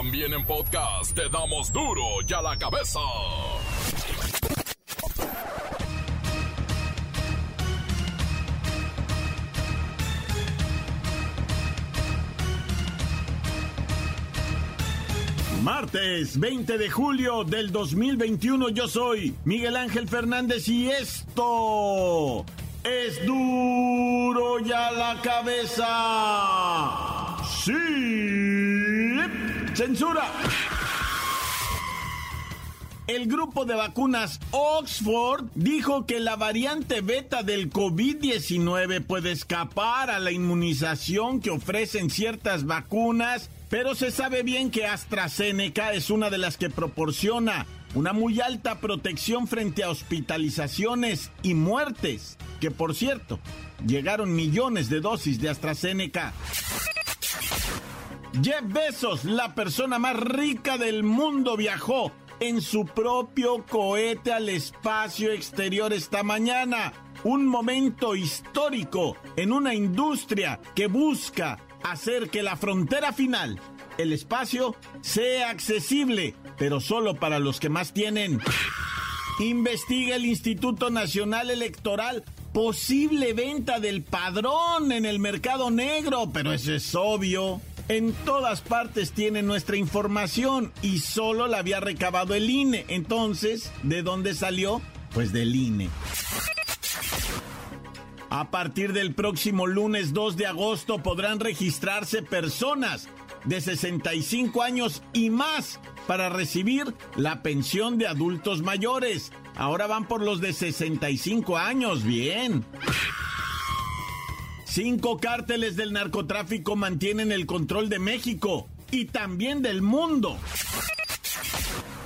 También en podcast te damos duro y a la cabeza. Martes 20 de julio del 2021 yo soy Miguel Ángel Fernández y esto es duro ya la cabeza. Sí. Censura. El grupo de vacunas Oxford dijo que la variante beta del COVID-19 puede escapar a la inmunización que ofrecen ciertas vacunas pero se sabe bien que AstraZeneca es una de las que proporciona una muy alta protección frente a hospitalizaciones y muertes, que por cierto, llegaron millones de dosis de AstraZeneca. Jeff Bezos, la persona más rica del mundo, viajó en su propio cohete al espacio exterior esta mañana. Un momento histórico en una industria que busca hacer que la frontera final, el espacio, sea accesible, pero solo para los que más tienen. Investiga el Instituto Nacional Electoral posible venta del padrón en el mercado negro, pero eso es obvio. En todas partes tiene nuestra información y solo la había recabado el INE. Entonces, ¿de dónde salió? Pues del INE. A partir del próximo lunes 2 de agosto podrán registrarse personas de 65 años y más para recibir la pensión de adultos mayores. Ahora van por los de 65 años, bien. Cinco cárteles del narcotráfico mantienen el control de México y también del mundo.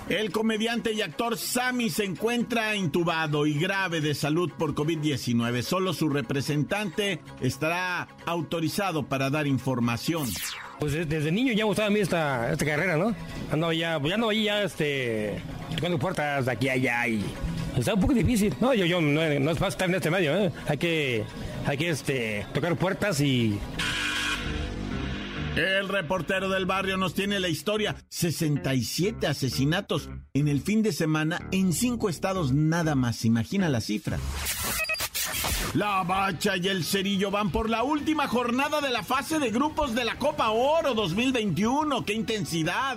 El comediante y actor Sammy se encuentra intubado y grave de salud por COVID-19. Solo su representante estará autorizado para dar información. Pues desde niño ya gustaba a mí esta, esta carrera, ¿no? Ando ya, ya ando ahí ya este, tocando puertas de aquí a allá y está un poco difícil. No, yo, yo no, no es fácil estar en este medio, ¿eh? Hay que, hay que este, tocar puertas y el reportero del barrio nos tiene la historia. 67 asesinatos en el fin de semana en cinco estados nada más. Imagina la cifra. La Bacha y el Cerillo van por la última jornada de la fase de grupos de la Copa Oro 2021. ¡Qué intensidad!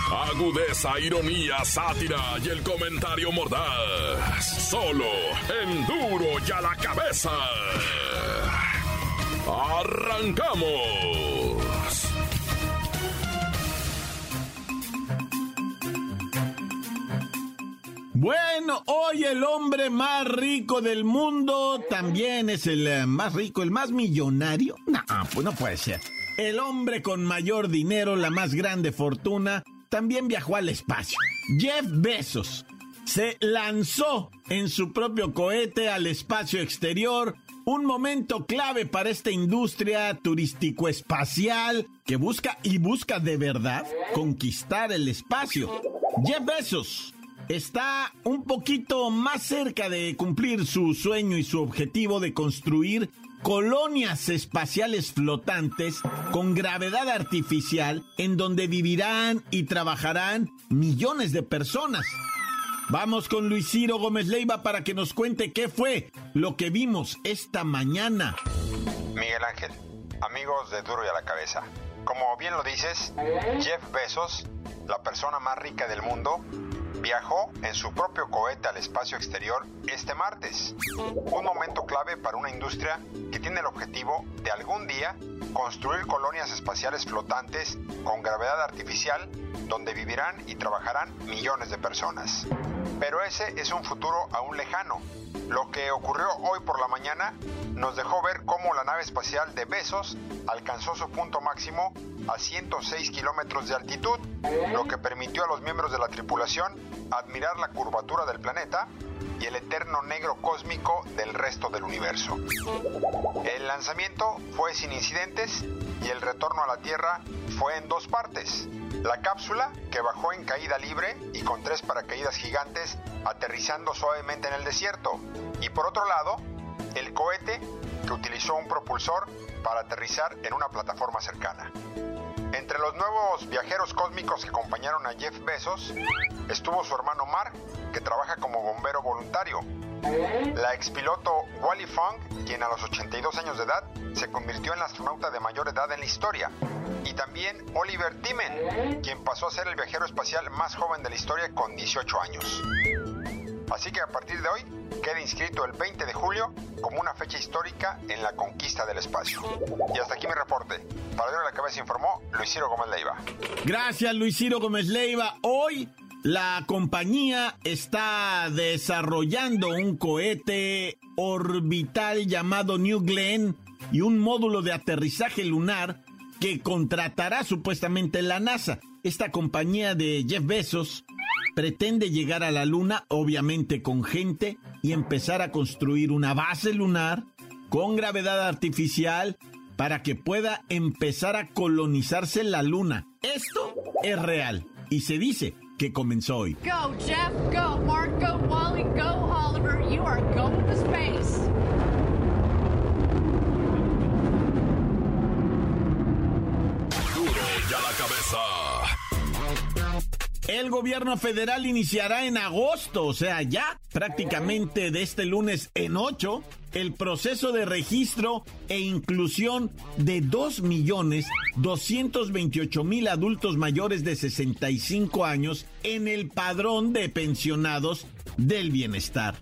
Agudeza, ironía, sátira y el comentario mordaz. Solo en duro y a la cabeza. ¡Arrancamos! Bueno, hoy el hombre más rico del mundo también es el eh, más rico, el más millonario. No, pues no puede ser. El hombre con mayor dinero, la más grande fortuna, también viajó al espacio. Jeff Bezos se lanzó en su propio cohete al espacio exterior. Un momento clave para esta industria turístico-espacial que busca y busca de verdad conquistar el espacio. Jeff Bezos está un poquito más cerca de cumplir su sueño y su objetivo de construir colonias espaciales flotantes con gravedad artificial en donde vivirán y trabajarán millones de personas. Vamos con Luis Ciro Gómez Leiva para que nos cuente qué fue lo que vimos esta mañana. Miguel Ángel, amigos de Duro y a la Cabeza. Como bien lo dices, Jeff Bezos, la persona más rica del mundo, viajó en su propio cohete al espacio exterior este martes. Un momento clave para una industria que tiene el objetivo de algún día construir colonias espaciales flotantes con gravedad artificial donde vivirán y trabajarán millones de personas. Pero ese es un futuro aún lejano. Lo que ocurrió hoy por la mañana nos dejó ver cómo la nave espacial de Besos alcanzó su punto máximo a 106 kilómetros de altitud, lo que permitió a los miembros de la tripulación admirar la curvatura del planeta y el eterno negro cósmico del resto del universo. El lanzamiento fue sin incidentes y el retorno a la Tierra fue en dos partes. La cápsula, que bajó en caída libre y con tres paracaídas gigantes aterrizando suavemente en el desierto. Y por otro lado, el cohete, que utilizó un propulsor para aterrizar en una plataforma cercana. Entre los nuevos viajeros cósmicos que acompañaron a Jeff Bezos estuvo su hermano Mark, que trabaja como bombero voluntario. La expiloto Wally Fung, quien a los 82 años de edad se convirtió en la astronauta de mayor edad en la historia. Y también Oliver Timen, quien pasó a ser el viajero espacial más joven de la historia con 18 años. Así que a partir de hoy queda inscrito el 20 de julio como una fecha histórica en la conquista del espacio. Y hasta aquí mi reporte. Para ver la cabeza informó Luis Ciro Gómez Leiva. Gracias Luis Ciro Gómez Leiva. Hoy la compañía está desarrollando un cohete orbital llamado New Glenn y un módulo de aterrizaje lunar que contratará supuestamente la NASA. Esta compañía de Jeff Bezos pretende llegar a la Luna, obviamente con gente, y empezar a construir una base lunar con gravedad artificial para que pueda empezar a colonizarse la Luna. Esto es real y se dice que comenzó hoy. Go, Jeff, go, Mark, go, Wally, go, Oliver. You are going to space. El gobierno federal iniciará en agosto, o sea, ya prácticamente de este lunes en ocho, el proceso de registro e inclusión de 2.228.000 adultos mayores de 65 años en el padrón de pensionados del bienestar.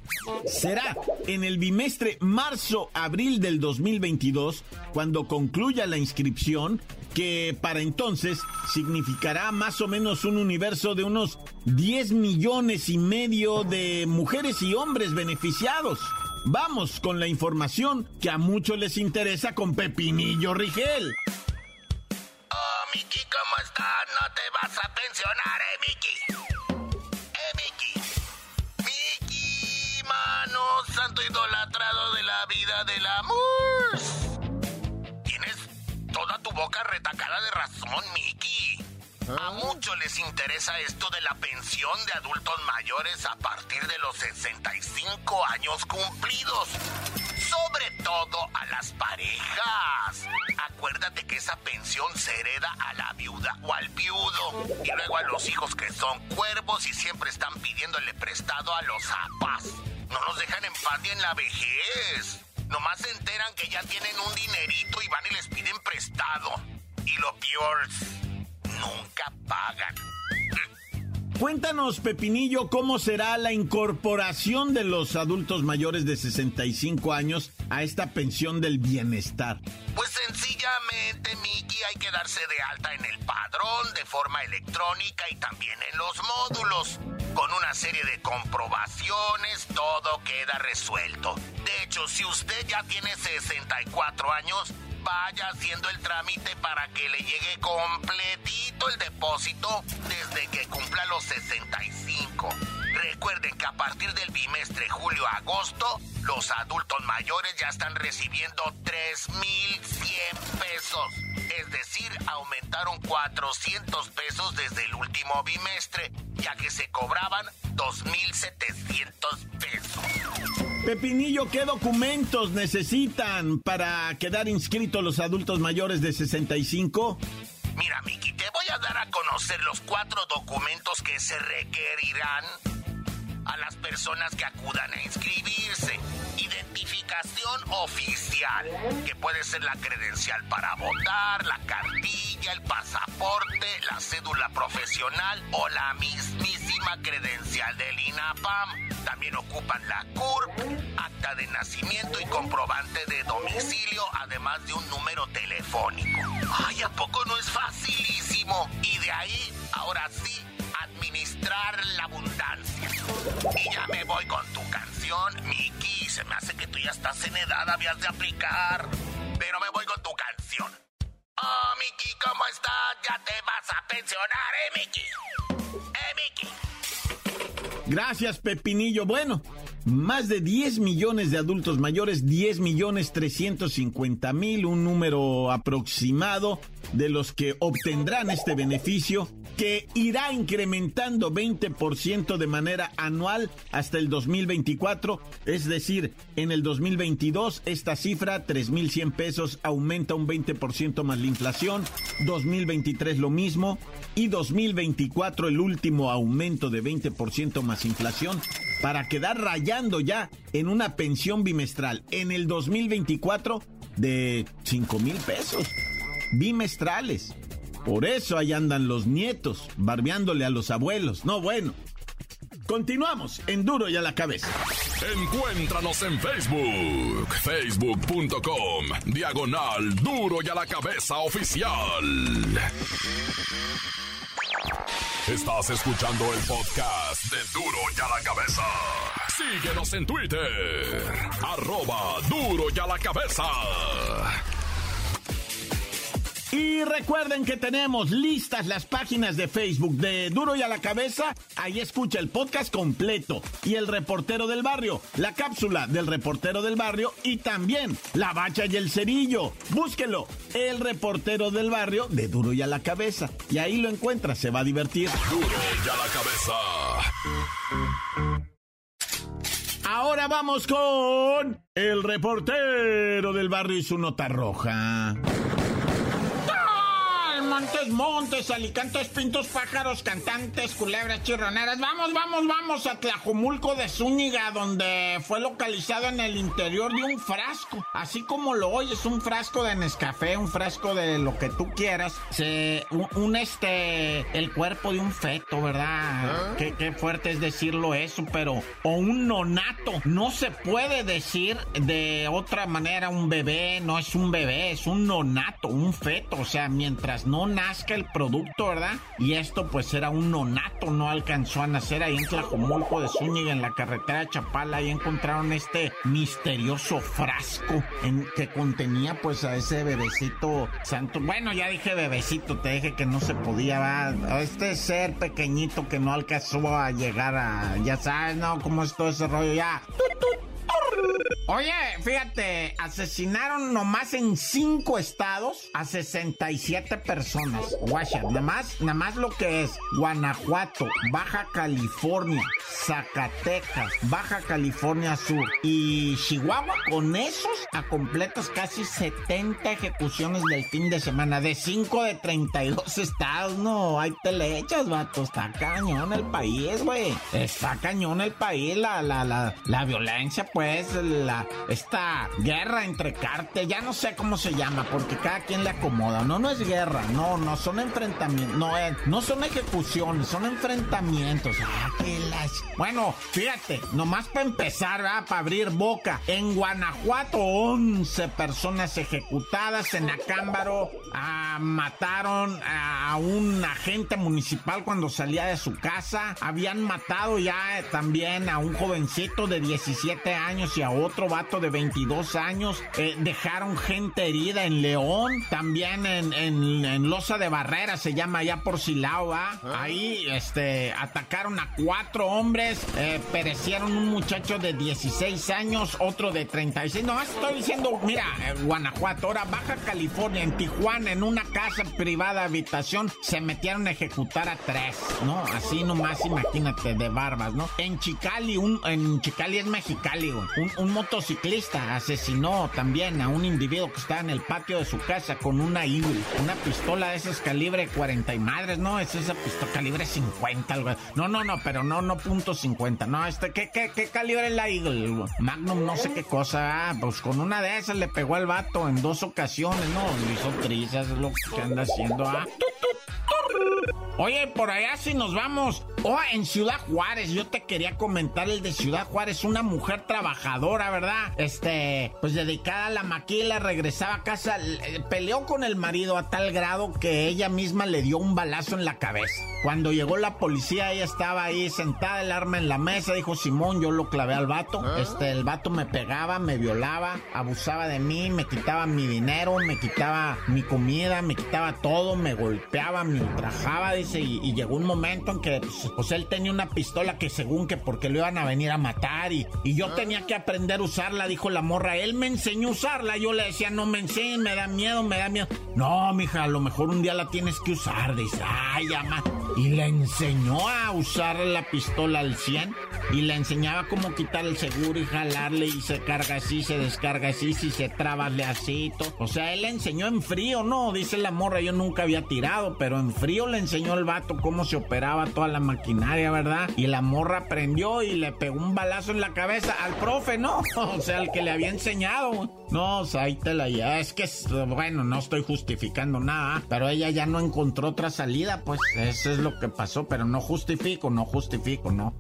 Será en el bimestre marzo-abril del 2022 cuando concluya la inscripción que para entonces significará más o menos un universo de unos 10 millones y medio de mujeres y hombres beneficiados. Vamos con la información que a muchos les interesa con Pepinillo Rigel. Oh, Miki, ¿cómo estás? No te vas a pensionar, eh, Miki. Eh, Miki. Miki, mano, santo idolatrado de la vida del amor. Boca retacada de razón, Miki. A muchos les interesa esto de la pensión de adultos mayores a partir de los 65 años cumplidos. Sobre todo a las parejas. Acuérdate que esa pensión se hereda a la viuda o al viudo. Y luego a los hijos que son cuervos y siempre están pidiéndole prestado a los zapas. No los dejan en paz ni en la vejez. Nomás se enteran que ya tienen un dinerito y van y les piden prestado. Y lo peor, nunca pagan. Cuéntanos, Pepinillo, cómo será la incorporación de los adultos mayores de 65 años a esta pensión del bienestar. Pues sencillamente, Miki, hay que darse de alta en el padrón de forma electrónica y también en los módulos. Con una serie de comprobaciones, todo queda resuelto. De hecho, si usted ya tiene 64 años, vaya haciendo el trámite para que le llegue completito el depósito desde que cumpla los 65. Recuerden que a partir del bimestre julio-agosto, los adultos mayores ya están recibiendo 3.100 pesos. Es decir, aumentaron 400 pesos desde el último bimestre, ya que se cobraban 2.700 pesos. Pepinillo, ¿qué documentos necesitan para quedar inscritos los adultos mayores de 65? Mira, Miki, te voy a dar a conocer los cuatro documentos que se requerirán a las personas que acudan a inscribirse. Identificación oficial, que puede ser la credencial para votar, la cartilla, el pasaporte, la cédula profesional o la mismísima credencial del INAPAM. También ocupan la CURP, acta de nacimiento y comprobante de domicilio, además de un número telefónico. Ay, ¿a poco no es facilísimo? Y de ahí, ahora sí, administrar la abundancia. Y ya me voy con tu canción, Miki. Se me hace que tú ya estás en edad, habías de aplicar. Pero me voy con tu canción. Oh, Mickey, ¿cómo estás? Ya te vas a pensionar, ¿eh, Mickey? ¿Eh, Mickey? Gracias, Pepinillo. Bueno, más de 10 millones de adultos mayores, 10 millones 350 mil, un número aproximado de los que obtendrán este beneficio que irá incrementando 20% de manera anual hasta el 2024, es decir, en el 2022 esta cifra, 3.100 pesos, aumenta un 20% más la inflación, 2023 lo mismo. Y 2024 el último aumento de 20% más inflación. Para quedar rayando ya en una pensión bimestral en el 2024 de 5 mil pesos bimestrales. Por eso ahí andan los nietos, barbeándole a los abuelos. No, bueno. Continuamos en Duro y a la cabeza. Encuéntranos en Facebook, facebook.com, diagonal Duro y a la cabeza oficial. Estás escuchando el podcast de Duro y a la cabeza. Síguenos en Twitter, arroba Duro y a la cabeza. Y recuerden que tenemos listas las páginas de Facebook de Duro y a la Cabeza. Ahí escucha el podcast completo. Y el reportero del barrio, la cápsula del reportero del barrio y también la bacha y el cerillo. Búsquelo, el reportero del barrio de Duro y a la Cabeza. Y ahí lo encuentra, se va a divertir. Duro y a la cabeza. Ahora vamos con el reportero del barrio y su nota roja. Montes, alicantes, pintos, pájaros, cantantes, culebras, chirroneras. Vamos, vamos, vamos a Tlajomulco de Zúñiga, donde fue localizado en el interior de un frasco. Así como lo oyes, un frasco de Nescafé, un frasco de lo que tú quieras. Se, un, un este, el cuerpo de un feto, ¿verdad? Qué, qué fuerte es decirlo eso, pero, o un nonato. No se puede decir de otra manera un bebé, no es un bebé, es un nonato, un feto. O sea, mientras no nazca el producto, ¿verdad? Y esto pues era un nonato, no alcanzó a nacer ahí en Tlajomulco de Zúñiga, en la carretera de Chapala, ahí encontraron este misterioso frasco en que contenía pues a ese bebecito santo. Bueno, ya dije bebecito, te dije que no se podía. A este ser pequeñito que no alcanzó a llegar a, ya sabes, ¿no? ¿Cómo es todo ese rollo? Ya. Oye, fíjate, asesinaron nomás en cinco estados a 67 personas. Guacha, nada más, nada más lo que es Guanajuato, Baja California, Zacatecas, Baja California Sur y Chihuahua. Con esos a completos casi 70 ejecuciones del fin de semana de 5 de 32 estados. No, hay telechas, vato. Está cañón el país, güey. Está cañón el país, la, la, la, la violencia, pues, la esta guerra entre cártel, ya no sé cómo se llama, porque cada quien le acomoda. No, no es guerra, no, no son enfrentamientos, no, eh, no son ejecuciones, son enfrentamientos. Ah. Bueno, fíjate, nomás para empezar, ¿verdad? para abrir boca. En Guanajuato, 11 personas ejecutadas, en Acámbaro ah, mataron a un agente municipal cuando salía de su casa. Habían matado ya también a un jovencito de 17 años y a otro vato de 22 años. Eh, dejaron gente herida en León, también en, en, en, Loza de Barrera, se llama allá por Silao, ¿ah? Ahí este, atacaron a cuatro hombres, eh, perecieron un muchacho de 16 años, otro de 36. No, estoy diciendo, mira, eh, Guanajuato, ahora Baja California, en Tijuana, en una casa privada habitación, se metieron a ejecutar a tres, ¿no? Así nomás, imagínate, de barbas, ¿no? En Chicali, un, en Chicali es Mexicali, güey. Un, motociclista asesinó también a un individuo que estaba en el patio de su casa con una Eagle, una pistola de esas calibre 40 y madres, no, es esa pistola calibre 50, algo. No, no, no, pero no, no punto 50, no, este, ¿qué, qué, qué calibre es la Eagle? Magnum, no sé qué cosa, ah, pues con una de esas le pegó al vato en dos ocasiones, no, le hizo trizas, es lo que anda haciendo, ah. Oye, por allá si nos vamos Oh, en Ciudad Juárez, yo te quería comentar el de Ciudad Juárez, una mujer trabajadora, ¿verdad? Este, pues dedicada a la maquila, regresaba a casa, eh, peleó con el marido a tal grado que ella misma le dio un balazo en la cabeza. Cuando llegó la policía, ella estaba ahí sentada, el arma en la mesa, dijo Simón, yo lo clavé al vato. Este, el vato me pegaba, me violaba, abusaba de mí, me quitaba mi dinero, me quitaba mi comida, me quitaba todo, me golpeaba, me ultrajaba, dice, y, llegó un momento en que pues, pues, él tenía una pistola que según que porque lo iban a venir a matar y, y yo tenía que aprender a usarla, dijo la morra. Él me enseñó a usarla, yo le decía, no me enseñes, me da miedo, me da miedo. No, mija, a lo mejor un día la tienes que usar, dice, ay, ama y le enseñó a usar la pistola al 100 y le enseñaba cómo quitar el seguro y jalarle y se carga así, se descarga así, si se trabasle así. Todo. O sea, él le enseñó en frío, ¿no? Dice la morra, yo nunca había tirado, pero en frío le enseñó el vato cómo se operaba toda la maquinaria, ¿verdad? Y la morra aprendió y le pegó un balazo en la cabeza al profe, ¿no? O sea, al que le había enseñado. No, o sea, ahí te la ya. Es que, bueno, no estoy justificando nada, pero ella ya no encontró otra salida, pues eso es lo que pasó, pero no justifico, no justifico, no.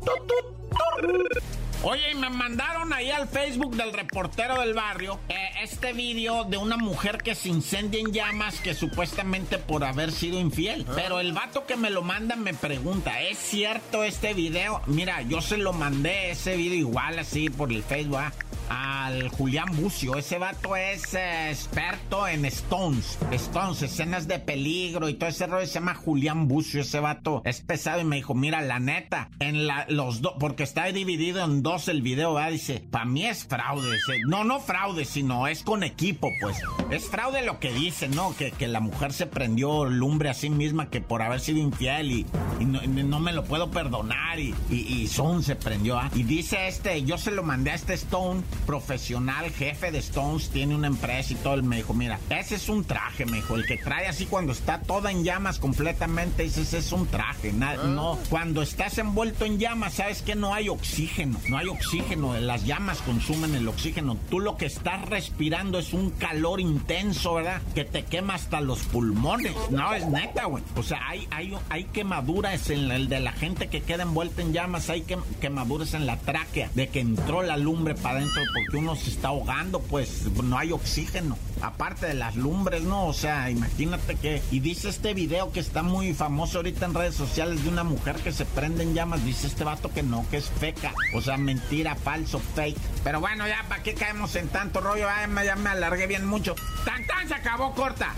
Oye, y me mandaron ahí al Facebook del reportero del barrio eh, este vídeo de una mujer que se incendia en llamas que supuestamente por haber sido infiel. Ah. Pero el vato que me lo manda me pregunta, ¿es cierto este video? Mira, yo se lo mandé ese video igual así por el Facebook. ¿ah? Al Julián Bucio. Ese vato es eh, experto en Stones. Stones, escenas de peligro y todo ese rollo se llama Julián Bucio. Ese vato es pesado y me dijo, mira, la neta, en la, los dos, porque está dividido en dos el video, ¿verdad? Dice, para mí es fraude. no, no fraude, sino es con equipo, pues. Es fraude lo que dice, ¿no? Que, que la mujer se prendió lumbre a sí misma que por haber sido infiel y, no, me lo puedo perdonar y, y, Son se prendió, ¿ah? Y dice este, yo se lo mandé a este Stone profesional, jefe de Stones, tiene una empresa y todo. Él me dijo, mira, ese es un traje, me dijo. El que trae así cuando está toda en llamas completamente, ese, es un traje. Ah. No, cuando estás envuelto en llamas, sabes que no hay oxígeno. No hay oxígeno. Las llamas consumen el oxígeno. Tú lo que estás respirando es un calor intenso, ¿verdad? Que te quema hasta los pulmones. No, es neta, güey. O sea, hay, hay, hay quemaduras en el de la gente que queda envuelta en llamas. Hay quemaduras en la tráquea de que entró la lumbre para adentro porque uno se está ahogando, pues no hay oxígeno. Aparte de las lumbres, ¿no? O sea, imagínate que... Y dice este video que está muy famoso ahorita en redes sociales de una mujer que se prende en llamas. Dice este vato que no, que es feca. O sea, mentira, falso, fake. Pero bueno, ya, ¿para qué caemos en tanto rollo? Ay, ya me alargué bien mucho. ¡Tan, tan! Se acabó corta.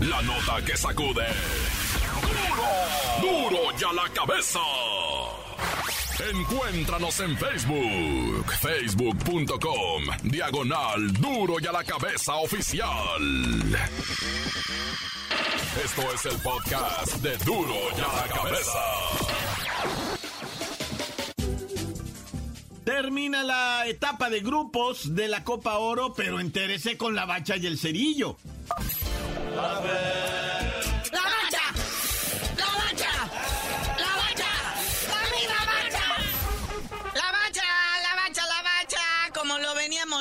La nota que sacude. ¡Duro! ¡Duro ya la cabeza! Encuéntranos en Facebook, facebook.com, diagonal duro y a la cabeza oficial. Esto es el podcast de duro y a la cabeza. Termina la etapa de grupos de la Copa Oro, pero entérese con la bacha y el cerillo. A ver.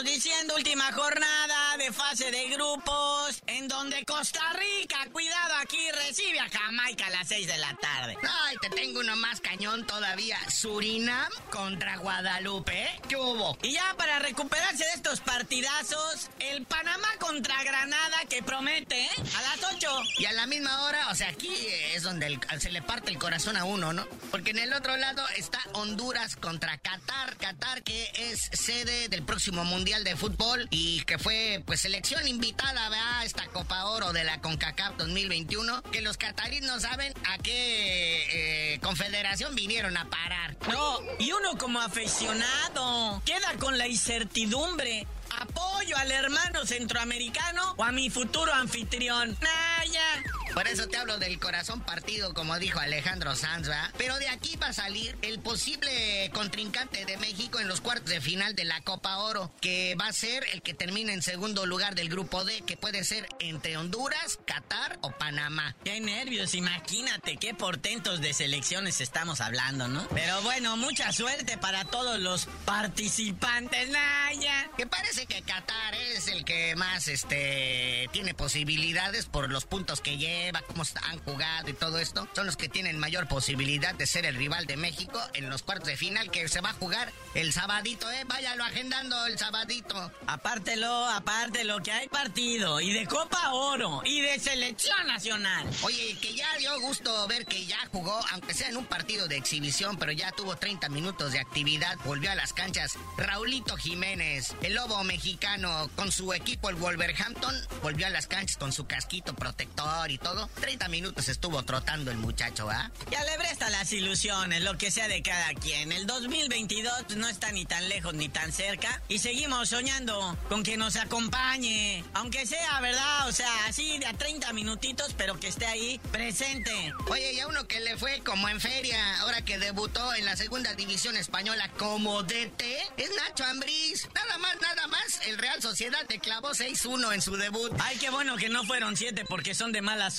Diciendo, última jornada de fase de grupos, en donde Costa Rica, cuidado aquí, recibe a Jamaica a las 6 de la tarde. Ay, te tengo uno más cañón todavía. Surinam contra Guadalupe, ¿eh? ¿Qué hubo? Y ya para recuperarse de estos partidazos, el Panamá contra Granada que promete, ¿eh? A las 8. Y a la misma hora, o sea, aquí es donde se le parte el corazón a uno, ¿no? Porque en el otro lado está Honduras contra Qatar. Qatar que es sede del próximo Mundial de Fútbol y que fue pues selección invitada a esta Copa Oro de la CONCACAF 2021, que los cataríes no saben a qué eh, confederación vinieron a parar. No, y uno como aficionado queda con la incertidumbre apoyo al hermano centroamericano o a mi futuro anfitrión. Naya. Por eso te hablo del corazón partido, como dijo Alejandro Sanz, ¿verdad? Pero de aquí va a salir el posible contrincante de México en los cuartos de final de la Copa Oro, que va a ser el que termine en segundo lugar del grupo D, que puede ser entre Honduras, Qatar o Panamá. Qué nervios, imagínate qué portentos de selecciones estamos hablando, ¿no? Pero bueno, mucha suerte para todos los participantes, Naya. Que parece que Qatar es el que más este tiene posibilidades por los puntos que lleva cómo han jugado y todo esto, son los que tienen mayor posibilidad de ser el rival de México en los cuartos de final que se va a jugar el sabadito, ¿eh? Váyalo agendando el sabadito. Apártelo, apártelo, que hay partido y de Copa Oro y de Selección Nacional. Oye, que ya dio gusto ver que ya jugó, aunque sea en un partido de exhibición, pero ya tuvo 30 minutos de actividad, volvió a las canchas. Raulito Jiménez, el lobo mexicano, con su equipo el Wolverhampton, volvió a las canchas con su casquito protector y todo. 30 minutos estuvo trotando el muchacho, ¿ah? Ya le las ilusiones, lo que sea de cada quien. El 2022 no está ni tan lejos ni tan cerca y seguimos soñando con que nos acompañe, aunque sea, ¿verdad? O sea, así de a 30 minutitos, pero que esté ahí presente. Oye, y a uno que le fue como en feria, ahora que debutó en la segunda división española como DT, es Nacho Ambriz. Nada más, nada más, el Real Sociedad te clavó 6-1 en su debut. Ay, qué bueno que no fueron 7 porque son de mala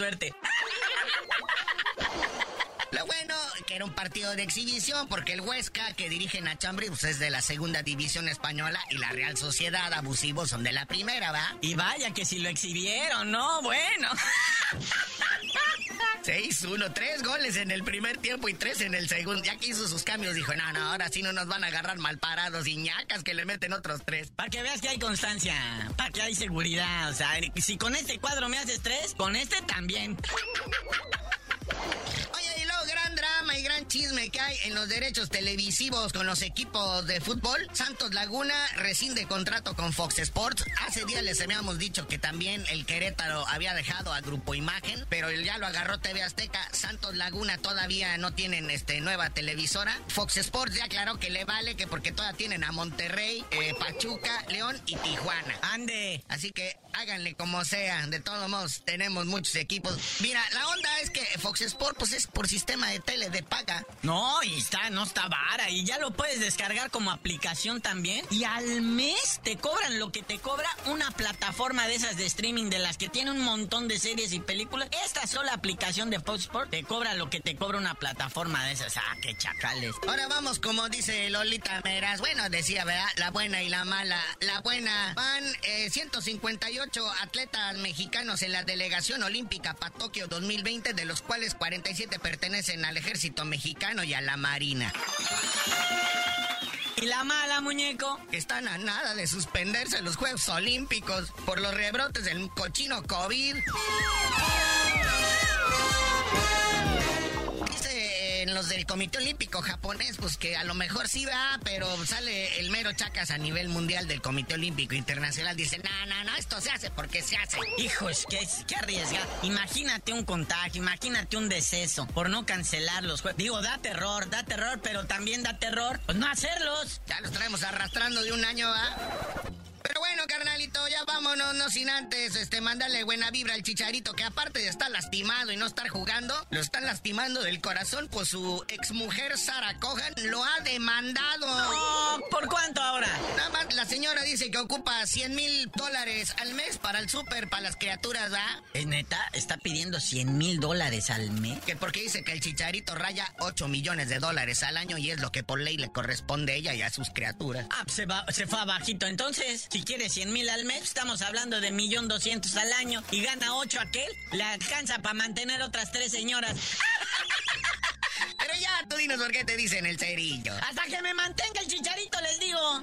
Lo bueno que era un partido de exhibición porque el Huesca que dirige Nacho Ambriz pues, es de la segunda división española y la Real Sociedad abusivos son de la primera, ¿va? Y vaya que si lo exhibieron, ¿no? Bueno. 6-1, tres goles en el primer tiempo y tres en el segundo. Ya que hizo sus cambios, dijo, no, no, ahora sí no nos van a agarrar mal parados y ñacas que le meten otros tres. Para que veas que hay constancia, para que hay seguridad. O sea, si con este cuadro me haces tres, con este también. Drama y gran chisme que hay en los derechos televisivos con los equipos de fútbol. Santos Laguna rescinde contrato con Fox Sports. Hace días les habíamos dicho que también el Querétaro había dejado a Grupo Imagen, pero ya lo agarró TV Azteca. Santos Laguna todavía no tienen este, nueva televisora. Fox Sports ya aclaró que le vale, que porque todavía tienen a Monterrey, eh, Pachuca, León y Tijuana. Ande. Así que háganle como sea. De todos modos, tenemos muchos equipos. Mira, la onda es que Fox Sports pues es por sistema de tele de paga. No, y está, no está vara. Y ya lo puedes descargar como aplicación también. Y al mes te cobran lo que te cobra una plataforma de esas de streaming de las que tiene un montón de series y películas. Esta sola aplicación de Fox Sports te cobra lo que te cobra una plataforma de esas. Ah, qué chacales. Ahora vamos, como dice Lolita Meras. Bueno, decía, ¿verdad? La buena y la mala. La buena. Van eh, 158 atletas mexicanos en la delegación olímpica para Tokio 2020, de los cuales 47 pertenecen al ejército mexicano y a la marina. ¿Y la mala, muñeco? Que están a nada de suspenderse los Juegos Olímpicos por los rebrotes del cochino COVID. En los del Comité Olímpico japonés, pues que a lo mejor sí va, pero sale el mero chacas a nivel mundial del Comité Olímpico Internacional. Dice, no, no, no, esto se hace porque se hace. Hijos, qué, qué arriesgado. Imagínate un contagio, imagínate un deceso por no cancelar los juegos. Digo, da terror, da terror, pero también da terror, pues no hacerlos. Ya los traemos arrastrando de un año, ¿va? Pero bueno, carnalito, ya vámonos, no sin antes, este, mandarle buena vibra al chicharito, que aparte de estar lastimado y no estar jugando, lo están lastimando del corazón, pues su exmujer Sara Cohan lo ha demandado. Oh, ¿Por cuánto ahora? Nada más la señora dice que ocupa 100 mil dólares al mes para el súper, para las criaturas, ¿verdad? ¿Es neta? ¿Está pidiendo 100 mil dólares al mes? Que porque dice que el chicharito raya 8 millones de dólares al año y es lo que por ley le corresponde a ella y a sus criaturas. Ah, se, va, se fue abajito entonces. Si quiere 100 mil al mes, estamos hablando de millón doscientos al año y gana 8 aquel, le alcanza para mantener otras tres señoras. Pero ya, tú dinos por qué te dicen el cerillo. Hasta que me mantenga el chicharito, les digo.